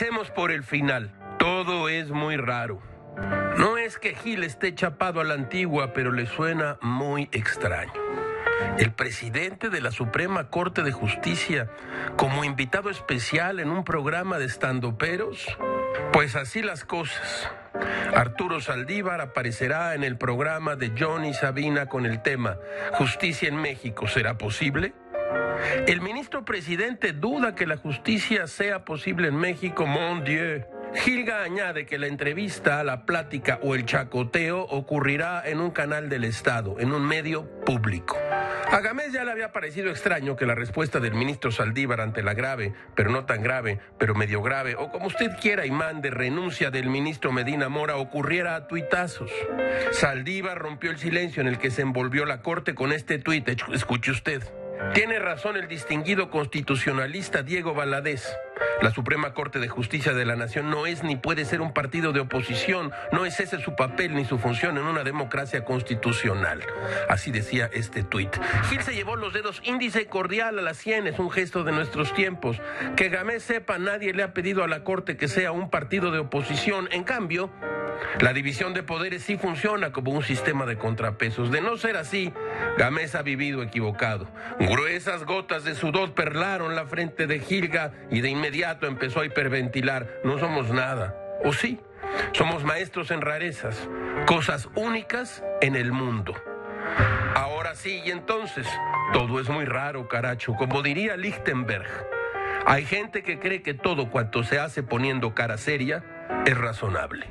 Vamos por el final. Todo es muy raro. No es que Gil esté chapado a la antigua, pero le suena muy extraño. El presidente de la Suprema Corte de Justicia como invitado especial en un programa de estandoperos. Pues así las cosas. Arturo Saldívar aparecerá en el programa de Johnny Sabina con el tema Justicia en México. ¿Será posible? El ministro presidente duda que la justicia sea posible en México, mon Dieu. Gilga añade que la entrevista, la plática o el chacoteo ocurrirá en un canal del Estado, en un medio público. A Gamés ya le había parecido extraño que la respuesta del ministro Saldívar ante la grave, pero no tan grave, pero medio grave, o como usted quiera y mande, renuncia del ministro Medina Mora ocurriera a tuitazos. Saldívar rompió el silencio en el que se envolvió la corte con este tuit. Escuche usted. Tiene razón el distinguido constitucionalista Diego Valadez. La Suprema Corte de Justicia de la Nación no es ni puede ser un partido de oposición, no es ese su papel ni su función en una democracia constitucional. Así decía este tuit. Gil se llevó los dedos índice cordial a las sien, es un gesto de nuestros tiempos. Que Gamés sepa, nadie le ha pedido a la Corte que sea un partido de oposición. En cambio, la división de poderes sí funciona como un sistema de contrapesos. De no ser así, Gamés ha vivido equivocado. Gruesas gotas de sudor perlaron la frente de Gilga y de inmediato empezó a hiperventilar. No somos nada. ¿O sí? Somos maestros en rarezas, cosas únicas en el mundo. Ahora sí, y entonces, todo es muy raro, caracho, como diría Lichtenberg. Hay gente que cree que todo cuanto se hace poniendo cara seria es razonable.